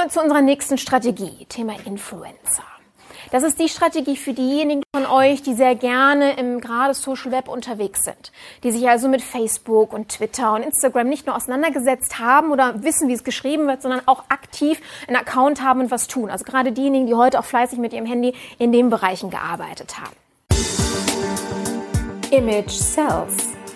Kommen wir zu unserer nächsten Strategie, Thema Influencer. Das ist die Strategie für diejenigen von euch, die sehr gerne im gerade Social Web unterwegs sind, die sich also mit Facebook und Twitter und Instagram nicht nur auseinandergesetzt haben oder wissen, wie es geschrieben wird, sondern auch aktiv einen Account haben und was tun. Also gerade diejenigen, die heute auch fleißig mit ihrem Handy in den Bereichen gearbeitet haben. Image Sells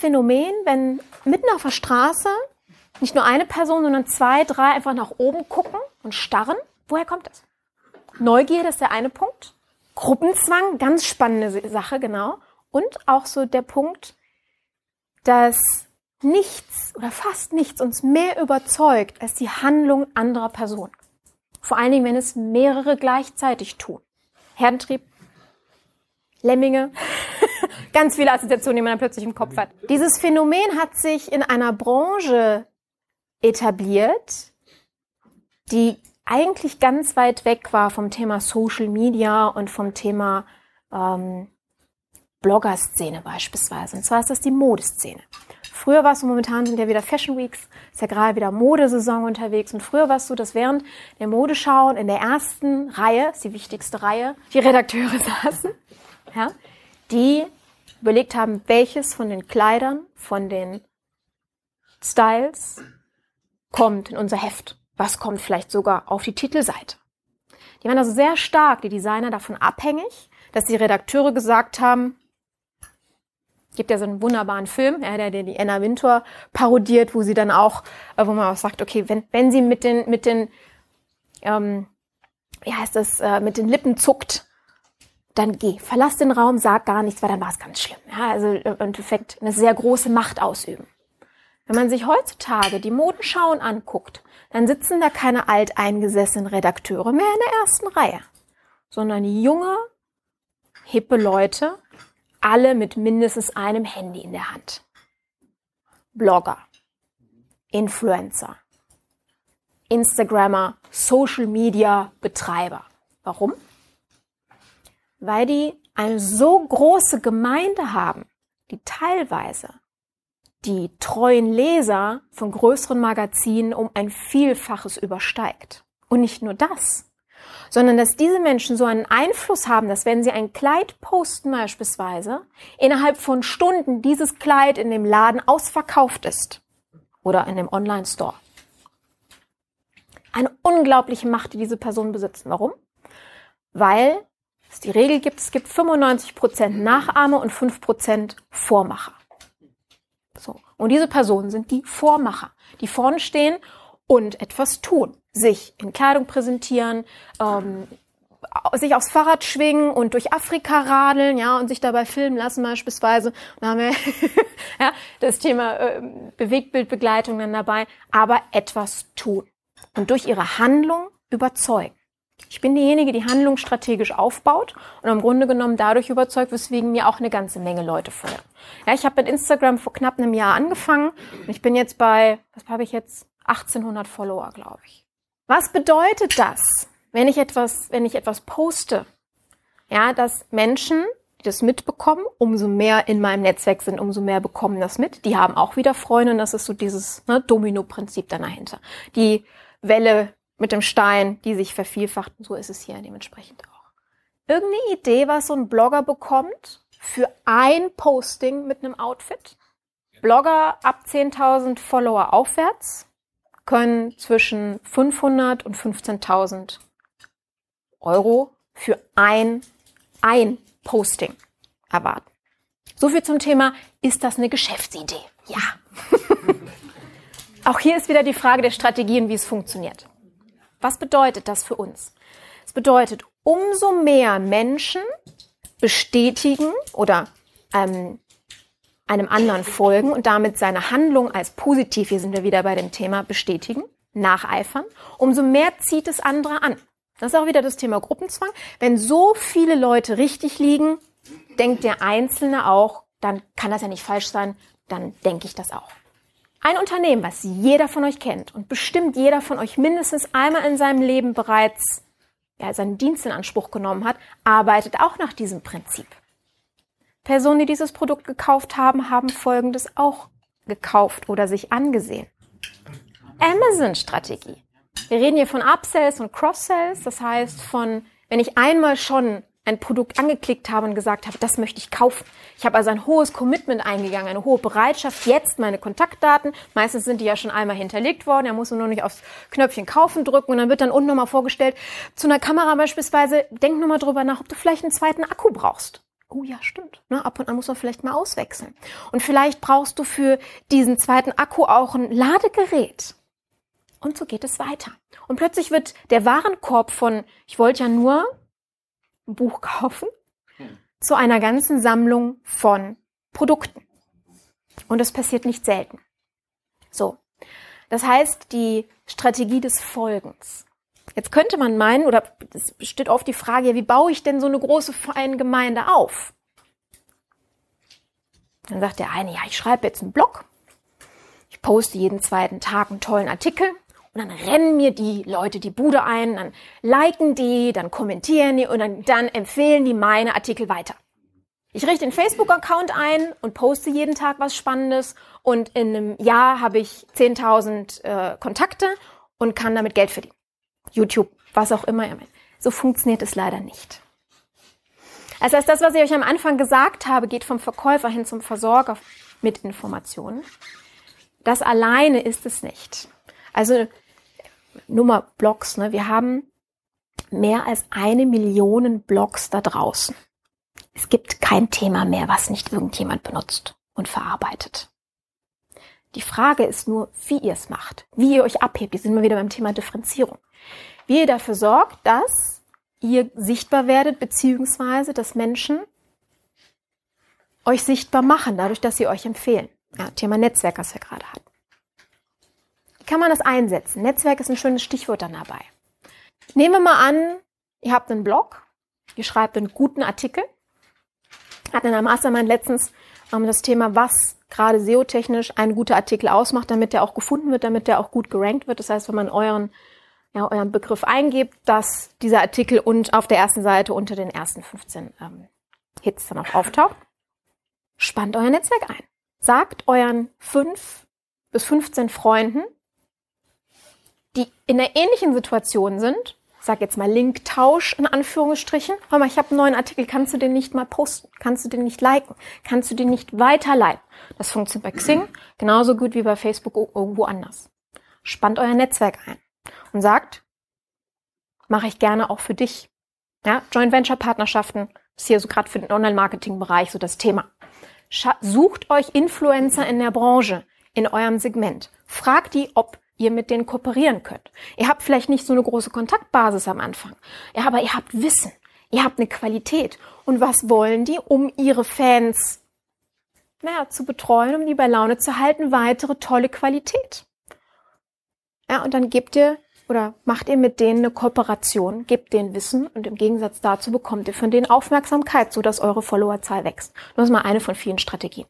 Phänomen, wenn mitten auf der Straße nicht nur eine Person, sondern zwei, drei einfach nach oben gucken und starren? Woher kommt das? Neugier, das ist der eine Punkt. Gruppenzwang, ganz spannende Sache, genau. Und auch so der Punkt, dass nichts oder fast nichts uns mehr überzeugt als die Handlung anderer Personen. Vor allen Dingen, wenn es mehrere gleichzeitig tun. Herdentrieb, Lemminge, ganz viele Assoziationen, die man dann plötzlich im Kopf hat. Dieses Phänomen hat sich in einer Branche etabliert, die eigentlich ganz weit weg war vom Thema Social Media und vom Thema ähm, Blogger-Szene beispielsweise. Und zwar ist das die Modeszene. Früher war es so, momentan sind ja wieder Fashion Weeks, ist ja gerade wieder Modesaison unterwegs. Und früher war es so, dass während der Modeschauen in der ersten Reihe, ist die wichtigste Reihe, die Redakteure saßen, ja, die überlegt haben, welches von den Kleidern, von den Styles kommt in unser Heft. Was kommt vielleicht sogar auf die Titelseite. Die waren also sehr stark, die Designer, davon abhängig, dass die Redakteure gesagt haben, gibt ja so einen wunderbaren Film, ja, der, der die Anna Wintour parodiert, wo sie dann auch, äh, wo man auch sagt, okay, wenn, wenn sie mit den, mit den, ähm, wie heißt das, äh, mit den Lippen zuckt, dann geh, verlass den Raum, sag gar nichts, weil dann war es ganz schlimm. Ja, also im Endeffekt eine sehr große Macht ausüben. Wenn man sich heutzutage die Modenschauen anguckt, dann sitzen da keine alteingesessenen Redakteure mehr in der ersten Reihe, sondern junge, hippe Leute, alle mit mindestens einem Handy in der Hand. Blogger, Influencer, Instagrammer, Social Media Betreiber. Warum? Weil die eine so große Gemeinde haben, die teilweise die treuen Leser von größeren Magazinen um ein Vielfaches übersteigt. Und nicht nur das, sondern dass diese Menschen so einen Einfluss haben, dass wenn sie ein Kleid posten beispielsweise, innerhalb von Stunden dieses Kleid in dem Laden ausverkauft ist oder in dem Online-Store. Eine unglaubliche Macht, die diese Personen besitzen. Warum? Weil es die Regel gibt, es gibt 95% Nachahmer und 5% Vormacher. So. Und diese Personen sind die Vormacher, die vorne stehen und etwas tun. Sich in Kleidung präsentieren, ähm, sich aufs Fahrrad schwingen und durch Afrika radeln, ja, und sich dabei filmen lassen beispielsweise. Da haben wir ja, das Thema äh, Bewegtbildbegleitung dann dabei, aber etwas tun und durch ihre Handlung überzeugen. Ich bin diejenige, die Handlung strategisch aufbaut und im Grunde genommen dadurch überzeugt, weswegen mir auch eine ganze Menge Leute folgen. Ja, ich habe mit Instagram vor knapp einem Jahr angefangen und ich bin jetzt bei, was habe ich jetzt? 1800 Follower, glaube ich. Was bedeutet das, wenn ich etwas, wenn ich etwas poste? Ja, dass Menschen, die das mitbekommen, umso mehr in meinem Netzwerk sind, umso mehr bekommen das mit. Die haben auch wieder Freunde und das ist so dieses ne, Domino-Prinzip dann dahinter. Die Welle mit dem Stein, die sich vervielfacht. so ist es hier dementsprechend auch. Irgendeine Idee, was so ein Blogger bekommt für ein Posting mit einem Outfit? Blogger ab 10.000 Follower aufwärts können zwischen 500 und 15.000 Euro für ein, ein Posting erwarten. So viel zum Thema, ist das eine Geschäftsidee? Ja. Auch hier ist wieder die Frage der Strategien, wie es funktioniert. Was bedeutet das für uns? Es bedeutet, umso mehr Menschen bestätigen oder ähm, einem anderen folgen und damit seine Handlung als positiv, hier sind wir wieder bei dem Thema, bestätigen, nacheifern, umso mehr zieht es andere an. Das ist auch wieder das Thema Gruppenzwang. Wenn so viele Leute richtig liegen, denkt der Einzelne auch, dann kann das ja nicht falsch sein, dann denke ich das auch. Ein Unternehmen, was jeder von euch kennt und bestimmt jeder von euch mindestens einmal in seinem Leben bereits ja, seinen Dienst in Anspruch genommen hat, arbeitet auch nach diesem Prinzip. Personen, die dieses Produkt gekauft haben, haben Folgendes auch gekauft oder sich angesehen. Amazon-Strategie. Wir reden hier von Upsells und Cross-Sells, das heißt von, wenn ich einmal schon ein Produkt angeklickt habe und gesagt habe, das möchte ich kaufen. Ich habe also ein hohes Commitment eingegangen, eine hohe Bereitschaft, jetzt meine Kontaktdaten, meistens sind die ja schon einmal hinterlegt worden, er muss nur nicht aufs Knöpfchen kaufen drücken und dann wird dann unten nochmal vorgestellt, zu einer Kamera beispielsweise, denk nochmal drüber nach, ob du vielleicht einen zweiten Akku brauchst. Oh ja, stimmt. Ne, ab und an muss man vielleicht mal auswechseln. Und vielleicht brauchst du für diesen zweiten Akku auch ein Ladegerät. Und so geht es weiter. Und plötzlich wird der Warenkorb von, ich wollte ja nur ein Buch kaufen, hm. zu einer ganzen Sammlung von Produkten. Und das passiert nicht selten. So. Das heißt, die Strategie des Folgens. Jetzt könnte man meinen, oder es steht oft die Frage, wie baue ich denn so eine große Gemeinde auf? Dann sagt der eine, ja, ich schreibe jetzt einen Blog. Ich poste jeden zweiten Tag einen tollen Artikel. Und dann rennen mir die Leute die Bude ein, dann liken die, dann kommentieren die und dann, dann empfehlen die meine Artikel weiter. Ich richte einen Facebook-Account ein und poste jeden Tag was Spannendes und in einem Jahr habe ich 10.000 äh, Kontakte und kann damit Geld verdienen. YouTube, was auch immer. So funktioniert es leider nicht. Also das, was ich euch am Anfang gesagt habe, geht vom Verkäufer hin zum Versorger mit Informationen. Das alleine ist es nicht. Also Nummer Blogs, ne? Wir haben mehr als eine Million Blogs da draußen. Es gibt kein Thema mehr, was nicht irgendjemand benutzt und verarbeitet. Die Frage ist nur, wie ihr es macht, wie ihr euch abhebt. Hier sind wir wieder beim Thema Differenzierung. Wie ihr dafür sorgt, dass ihr sichtbar werdet, beziehungsweise dass Menschen euch sichtbar machen, dadurch, dass sie euch empfehlen. Ja, Thema Netzwerk, was wir gerade hatten kann man das einsetzen? Netzwerk ist ein schönes Stichwort dann dabei. Nehmen wir mal an, ihr habt einen Blog, ihr schreibt einen guten Artikel. Hat in der Mastermind letztens ähm, das Thema, was gerade SEO-technisch ein guter Artikel ausmacht, damit der auch gefunden wird, damit der auch gut gerankt wird. Das heißt, wenn man euren, ja, euren Begriff eingibt, dass dieser Artikel und auf der ersten Seite unter den ersten 15 ähm, Hits dann auch auftaucht, spannt euer Netzwerk ein. Sagt euren fünf bis 15 Freunden, die in einer ähnlichen Situation sind, sag jetzt mal Linktausch in Anführungsstrichen, hör mal, ich habe einen neuen Artikel, kannst du den nicht mal posten? Kannst du den nicht liken? Kannst du den nicht weiterleiten? Das funktioniert bei Xing genauso gut wie bei Facebook irgendwo anders. Spannt euer Netzwerk ein und sagt, mache ich gerne auch für dich. Ja, Joint Venture Partnerschaften ist hier so gerade für den Online-Marketing-Bereich so das Thema. Sucht euch Influencer in der Branche, in eurem Segment. Fragt die, ob ihr mit denen kooperieren könnt. Ihr habt vielleicht nicht so eine große Kontaktbasis am Anfang, aber ihr habt Wissen, ihr habt eine Qualität. Und was wollen die, um ihre Fans naja, zu betreuen, um die bei Laune zu halten? Weitere tolle Qualität. Ja, und dann gebt ihr oder macht ihr mit denen eine Kooperation, gebt denen Wissen und im Gegensatz dazu bekommt ihr von denen Aufmerksamkeit, so dass eure Followerzahl wächst. Das ist mal eine von vielen Strategien.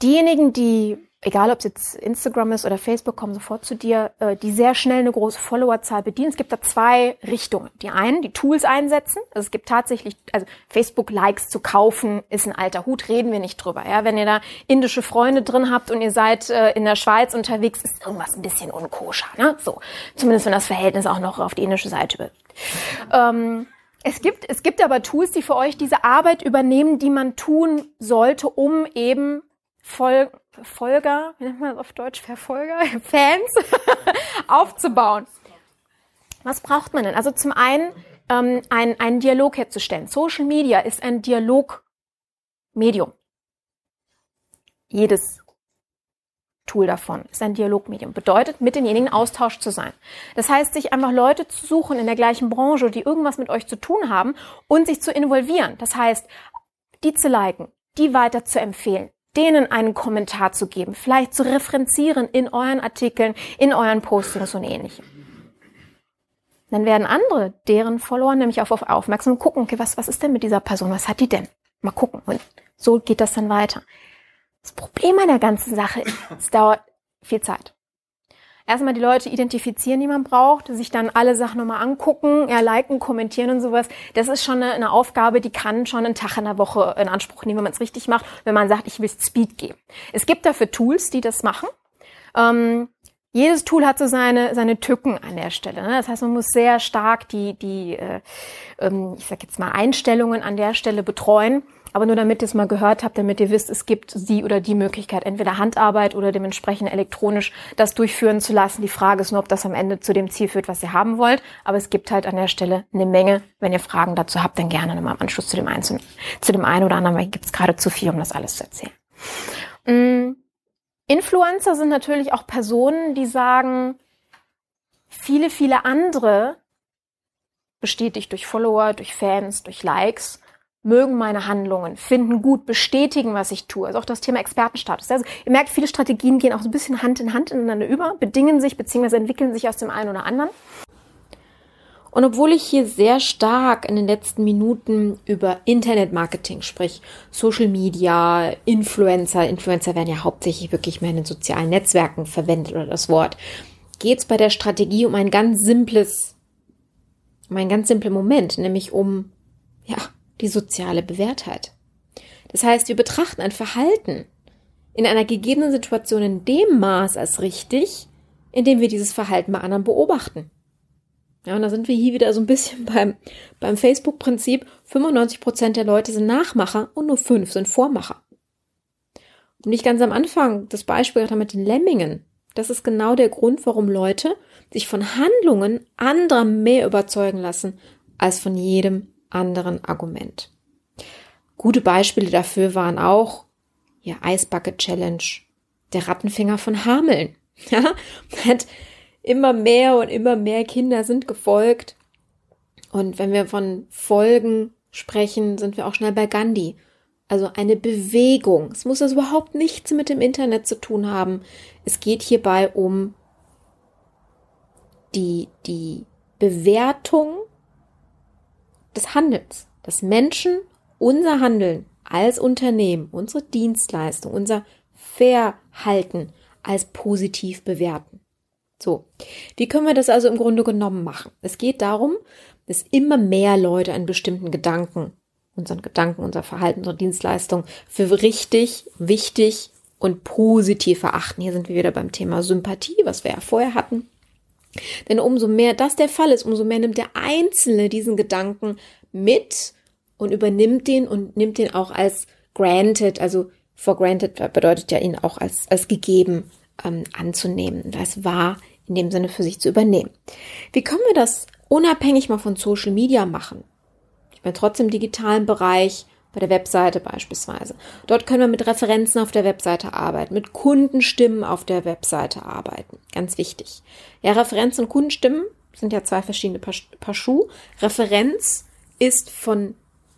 Diejenigen, die egal ob es jetzt Instagram ist oder Facebook, kommen sofort zu dir, äh, die sehr schnell eine große Followerzahl bedienen. Es gibt da zwei Richtungen. Die einen, die Tools einsetzen. Also es gibt tatsächlich, also Facebook-Likes zu kaufen, ist ein alter Hut, reden wir nicht drüber. Ja, wenn ihr da indische Freunde drin habt und ihr seid äh, in der Schweiz unterwegs, ist irgendwas ein bisschen unkoscher. Ne? So, zumindest wenn das Verhältnis auch noch auf die indische Seite wird. Ähm, es gibt, es gibt aber Tools, die für euch diese Arbeit übernehmen, die man tun sollte, um eben voll Verfolger, wie nennt man das auf Deutsch, Verfolger, Fans aufzubauen. Was braucht man denn? Also zum einen ähm, ein, einen Dialog herzustellen. Social Media ist ein Dialogmedium. Jedes Tool davon ist ein Dialogmedium. Bedeutet, mit denjenigen Austausch zu sein. Das heißt, sich einfach Leute zu suchen in der gleichen Branche, die irgendwas mit euch zu tun haben und sich zu involvieren. Das heißt, die zu liken, die weiter zu empfehlen, denen einen Kommentar zu geben, vielleicht zu referenzieren in euren Artikeln, in euren Postings und ähnlichem. Dann werden andere, deren Follower nämlich auf, auf aufmerksam gucken, okay, was, was ist denn mit dieser Person? Was hat die denn? Mal gucken. Und so geht das dann weiter. Das Problem an der ganzen Sache ist, es dauert viel Zeit. Erstmal die Leute identifizieren, die man braucht, sich dann alle Sachen nochmal angucken, ja, liken, kommentieren und sowas. Das ist schon eine, eine Aufgabe, die kann schon einen Tag in der Woche in Anspruch nehmen, wenn man es richtig macht, wenn man sagt, ich will Speed geben. Es gibt dafür Tools, die das machen. Ähm, jedes Tool hat so seine, seine Tücken an der Stelle. Ne? Das heißt, man muss sehr stark die, die äh, ähm, ich sag jetzt mal, Einstellungen an der Stelle betreuen. Aber nur damit ihr es mal gehört habt, damit ihr wisst, es gibt die oder die Möglichkeit, entweder Handarbeit oder dementsprechend elektronisch das durchführen zu lassen. Die Frage ist nur, ob das am Ende zu dem Ziel führt, was ihr haben wollt. Aber es gibt halt an der Stelle eine Menge. Wenn ihr Fragen dazu habt, dann gerne nochmal im Anschluss zu dem einen, zu, dem einen oder anderen, weil gibt es gerade zu viel, um das alles zu erzählen. Mm. Influencer sind natürlich auch Personen, die sagen, viele, viele andere, bestätigt durch Follower, durch Fans, durch Likes, mögen meine Handlungen, finden gut, bestätigen, was ich tue. Also auch das Thema Expertenstatus. Also ihr merkt, viele Strategien gehen auch so ein bisschen Hand in Hand ineinander über, bedingen sich bzw. entwickeln sich aus dem einen oder anderen. Und obwohl ich hier sehr stark in den letzten Minuten über Internetmarketing, sprich Social Media, Influencer, Influencer werden ja hauptsächlich wirklich mehr in den sozialen Netzwerken verwendet oder das Wort, geht es bei der Strategie um ein ganz simples, um einen ganz simplen Moment, nämlich um, ja, die soziale Bewährtheit. Das heißt, wir betrachten ein Verhalten in einer gegebenen Situation in dem Maß als richtig, in dem wir dieses Verhalten bei anderen beobachten. Ja, und da sind wir hier wieder so ein bisschen beim, beim Facebook-Prinzip. 95 Prozent der Leute sind Nachmacher und nur fünf sind Vormacher. Und ich ganz am Anfang das Beispiel mit den Lemmingen. Das ist genau der Grund, warum Leute sich von Handlungen anderer mehr überzeugen lassen als von jedem anderen Argument. Gute Beispiele dafür waren auch ja Eisbucket Challenge, der Rattenfinger von Hameln. Ja, hat immer mehr und immer mehr Kinder sind gefolgt. Und wenn wir von Folgen sprechen, sind wir auch schnell bei Gandhi. Also eine Bewegung. Es muss also überhaupt nichts mit dem Internet zu tun haben. Es geht hierbei um die, die Bewertung des Handelns. Dass Menschen unser Handeln als Unternehmen, unsere Dienstleistung, unser Verhalten als positiv bewerten. So, wie können wir das also im Grunde genommen machen? Es geht darum, dass immer mehr Leute einen bestimmten Gedanken, unseren Gedanken, unser Verhalten, unsere Dienstleistung für richtig, wichtig und positiv erachten. Hier sind wir wieder beim Thema Sympathie, was wir ja vorher hatten. Denn umso mehr das der Fall ist, umso mehr nimmt der Einzelne diesen Gedanken mit und übernimmt den und nimmt den auch als granted, also for granted bedeutet ja ihn auch als, als gegeben ähm, anzunehmen, als wahr in dem Sinne für sich zu übernehmen. Wie können wir das unabhängig mal von Social Media machen? Ich bin trotzdem digitalen Bereich, bei der Webseite beispielsweise. Dort können wir mit Referenzen auf der Webseite arbeiten, mit Kundenstimmen auf der Webseite arbeiten. Ganz wichtig. Ja, Referenzen und Kundenstimmen sind ja zwei verschiedene Paar, Paar Schuh. Referenz ist von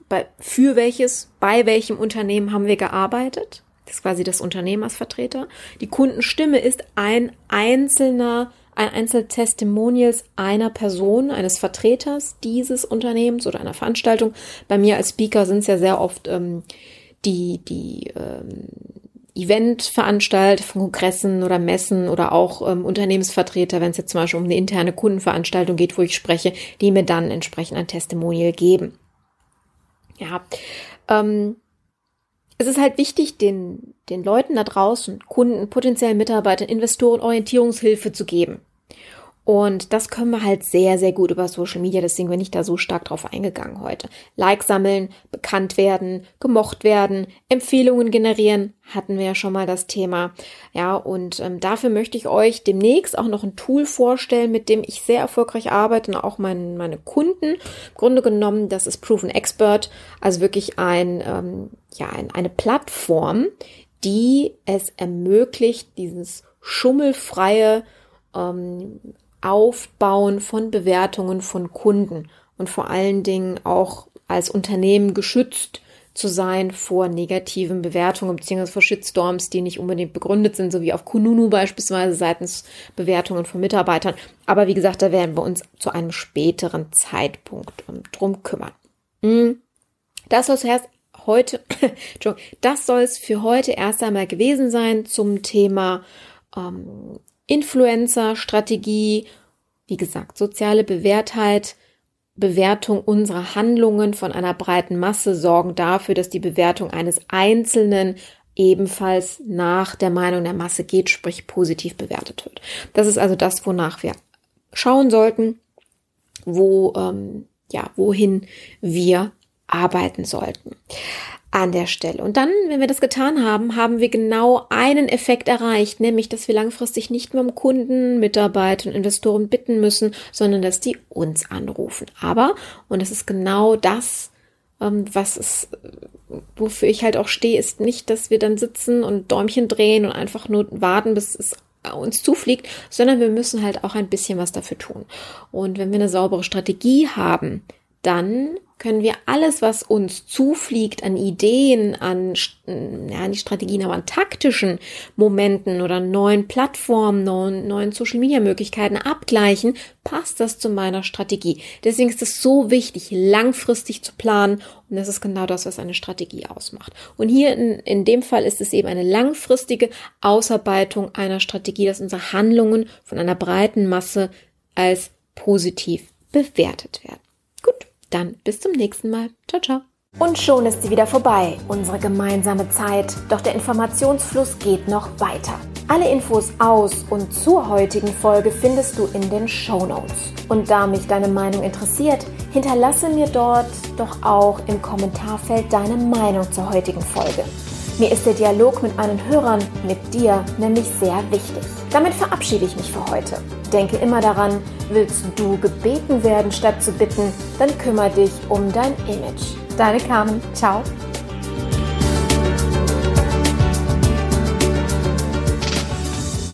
bei, für welches, bei welchem Unternehmen haben wir gearbeitet. Das ist quasi das Unternehmen als Vertreter. Die Kundenstimme ist ein einzelner, ein einzelner Testimonials einer Person, eines Vertreters dieses Unternehmens oder einer Veranstaltung. Bei mir als Speaker sind es ja sehr oft ähm, die, die ähm, Eventveranstalter von Kongressen oder Messen oder auch ähm, Unternehmensvertreter, wenn es jetzt zum Beispiel um eine interne Kundenveranstaltung geht, wo ich spreche, die mir dann entsprechend ein Testimonial geben. Ja, ähm, es ist halt wichtig, den, den Leuten da draußen, Kunden, potenziellen Mitarbeitern, Investoren Orientierungshilfe zu geben. Und das können wir halt sehr, sehr gut über Social Media. Deswegen bin ich da so stark drauf eingegangen heute. Like sammeln, bekannt werden, gemocht werden, Empfehlungen generieren, hatten wir ja schon mal das Thema. Ja, und ähm, dafür möchte ich euch demnächst auch noch ein Tool vorstellen, mit dem ich sehr erfolgreich arbeite und auch mein, meine Kunden. Im Grunde genommen, das ist Proven Expert, also wirklich ein, ähm, ja, ein, eine Plattform, die es ermöglicht, dieses schummelfreie ähm, Aufbauen von Bewertungen von Kunden und vor allen Dingen auch als Unternehmen geschützt zu sein vor negativen Bewertungen bzw. vor Shitstorms, die nicht unbedingt begründet sind, so wie auf Kununu beispielsweise seitens Bewertungen von Mitarbeitern. Aber wie gesagt, da werden wir uns zu einem späteren Zeitpunkt drum kümmern. Hm. Das soll es heute, das soll es für heute erst einmal gewesen sein zum Thema ähm, Influencer-Strategie. Wie gesagt, soziale Bewährtheit Bewertung unserer Handlungen von einer breiten Masse sorgen dafür, dass die Bewertung eines Einzelnen ebenfalls nach der Meinung der Masse geht, sprich positiv bewertet wird. Das ist also das, wonach wir schauen sollten, wo ähm, ja wohin wir arbeiten sollten an der Stelle. Und dann, wenn wir das getan haben, haben wir genau einen Effekt erreicht, nämlich, dass wir langfristig nicht mehr um Kunden, Mitarbeiter und Investoren bitten müssen, sondern dass die uns anrufen. Aber, und das ist genau das, ähm, was es, wofür ich halt auch stehe, ist nicht, dass wir dann sitzen und Däumchen drehen und einfach nur warten, bis es uns zufliegt, sondern wir müssen halt auch ein bisschen was dafür tun. Und wenn wir eine saubere Strategie haben, dann können wir alles, was uns zufliegt an Ideen, an, ja, nicht Strategien, aber an taktischen Momenten oder neuen Plattformen, neuen, neuen Social Media Möglichkeiten abgleichen, passt das zu meiner Strategie. Deswegen ist es so wichtig, langfristig zu planen und das ist genau das, was eine Strategie ausmacht. Und hier in, in dem Fall ist es eben eine langfristige Ausarbeitung einer Strategie, dass unsere Handlungen von einer breiten Masse als positiv bewertet werden. Dann bis zum nächsten Mal. Ciao, ciao. Und schon ist sie wieder vorbei, unsere gemeinsame Zeit. Doch der Informationsfluss geht noch weiter. Alle Infos aus und zur heutigen Folge findest du in den Show Notes. Und da mich deine Meinung interessiert, hinterlasse mir dort doch auch im Kommentarfeld deine Meinung zur heutigen Folge. Mir ist der Dialog mit meinen Hörern, mit dir, nämlich sehr wichtig. Damit verabschiede ich mich für heute. Denke immer daran, willst du gebeten werden statt zu bitten, dann kümmere dich um dein Image. Deine Carmen. Ciao.